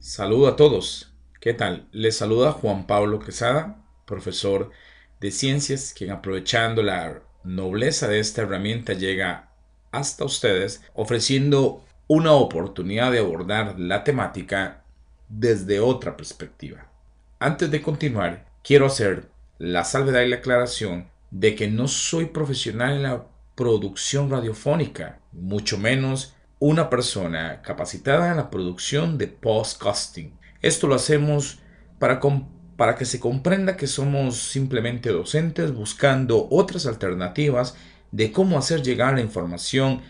Saludo a todos. ¿Qué tal? Les saluda Juan Pablo Quesada, profesor de ciencias, quien aprovechando la nobleza de esta herramienta llega hasta ustedes ofreciendo una oportunidad de abordar la temática desde otra perspectiva. Antes de continuar, quiero hacer la salvedad y la aclaración de que no soy profesional en la producción radiofónica, mucho menos una persona capacitada en la producción de podcasting. Esto lo hacemos para, para que se comprenda que somos simplemente docentes buscando otras alternativas de cómo hacer llegar la información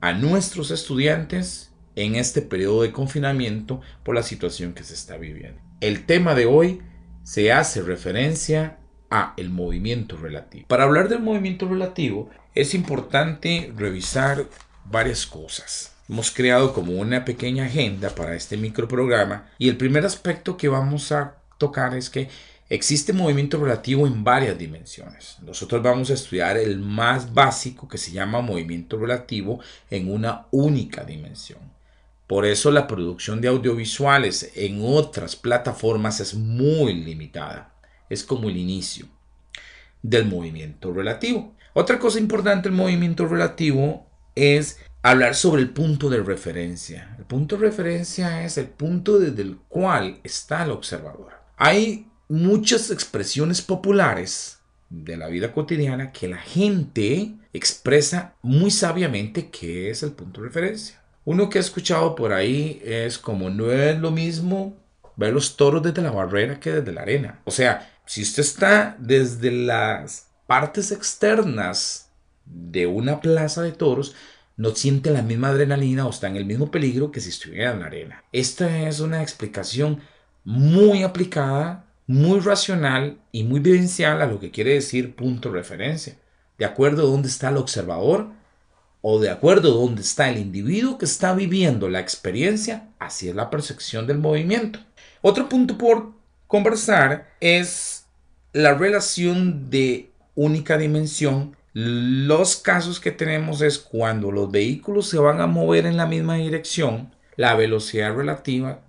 a nuestros estudiantes en este periodo de confinamiento por la situación que se está viviendo. El tema de hoy se hace referencia a el movimiento relativo. Para hablar del movimiento relativo es importante revisar varias cosas. Hemos creado como una pequeña agenda para este microprograma y el primer aspecto que vamos a tocar es que existe movimiento relativo en varias dimensiones. Nosotros vamos a estudiar el más básico que se llama movimiento relativo en una única dimensión. Por eso la producción de audiovisuales en otras plataformas es muy limitada es como el inicio del movimiento relativo. Otra cosa importante del movimiento relativo es hablar sobre el punto de referencia. El punto de referencia es el punto desde el cual está el observador. Hay muchas expresiones populares de la vida cotidiana que la gente expresa muy sabiamente qué es el punto de referencia. Uno que he escuchado por ahí es como no es lo mismo ver los toros desde la barrera que desde la arena. O sea, si usted está desde las partes externas de una plaza de toros, no siente la misma adrenalina o está en el mismo peligro que si estuviera en la arena. Esta es una explicación muy aplicada, muy racional y muy vivencial a lo que quiere decir punto de referencia. De acuerdo a dónde está el observador o de acuerdo a dónde está el individuo que está viviendo la experiencia, así es la percepción del movimiento. Otro punto por conversar es la relación de única dimensión, los casos que tenemos es cuando los vehículos se van a mover en la misma dirección, la velocidad relativa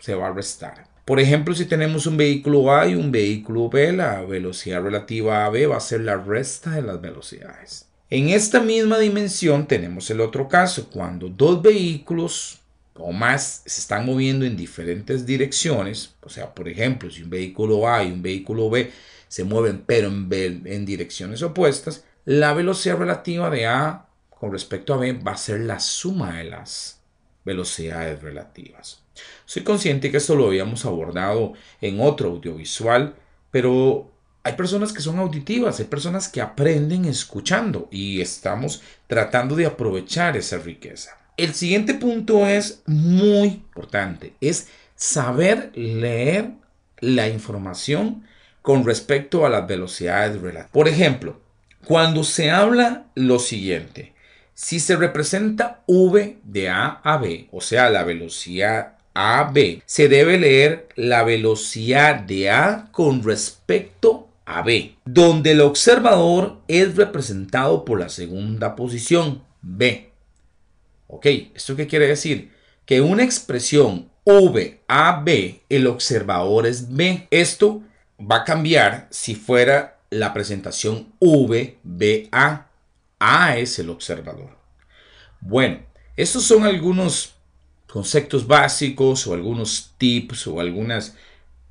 se va a restar. Por ejemplo, si tenemos un vehículo A y un vehículo B, la velocidad relativa a B va a ser la resta de las velocidades. En esta misma dimensión tenemos el otro caso, cuando dos vehículos o más se están moviendo en diferentes direcciones, o sea, por ejemplo, si un vehículo A y un vehículo B se mueven pero en, en direcciones opuestas, la velocidad relativa de A con respecto a B va a ser la suma de las velocidades relativas. Soy consciente que esto lo habíamos abordado en otro audiovisual, pero hay personas que son auditivas, hay personas que aprenden escuchando y estamos tratando de aprovechar esa riqueza. El siguiente punto es muy importante, es saber leer la información con respecto a las velocidades relativas. Por ejemplo, cuando se habla lo siguiente, si se representa v de A a B, o sea, la velocidad A a B, se debe leer la velocidad de A con respecto a B, donde el observador es representado por la segunda posición, B. Ok, ¿esto qué quiere decir? Que una expresión V a B, el observador es B. Esto va a cambiar si fuera la presentación V, B, A. A es el observador. Bueno, estos son algunos conceptos básicos o algunos tips o algunas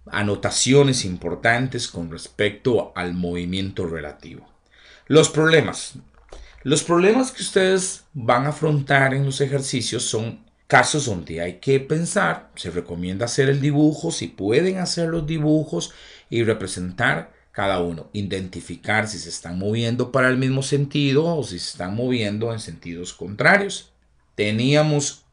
anotaciones importantes con respecto al movimiento relativo. Los problemas. Los problemas que ustedes van a afrontar en los ejercicios son casos donde hay que pensar, se recomienda hacer el dibujo, si pueden hacer los dibujos y representar cada uno, identificar si se están moviendo para el mismo sentido o si se están moviendo en sentidos contrarios. Teníamos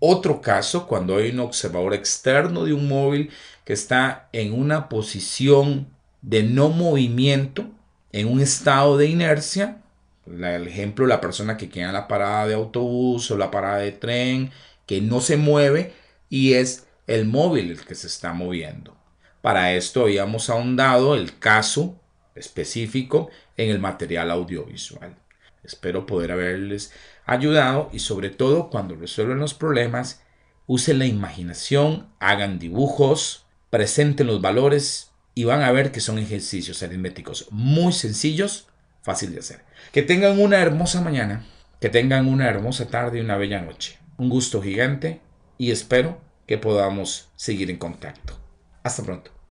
otro caso cuando hay un observador externo de un móvil que está en una posición de no movimiento, en un estado de inercia, el ejemplo, la persona que queda en la parada de autobús o la parada de tren, que no se mueve y es el móvil el que se está moviendo. Para esto habíamos ahondado el caso específico en el material audiovisual. Espero poder haberles ayudado y sobre todo cuando resuelven los problemas, Usen la imaginación, hagan dibujos, presenten los valores y van a ver que son ejercicios aritméticos muy sencillos, fácil de hacer. Que tengan una hermosa mañana, que tengan una hermosa tarde y una bella noche. Un gusto gigante y espero que podamos seguir en contacto. Hasta pronto.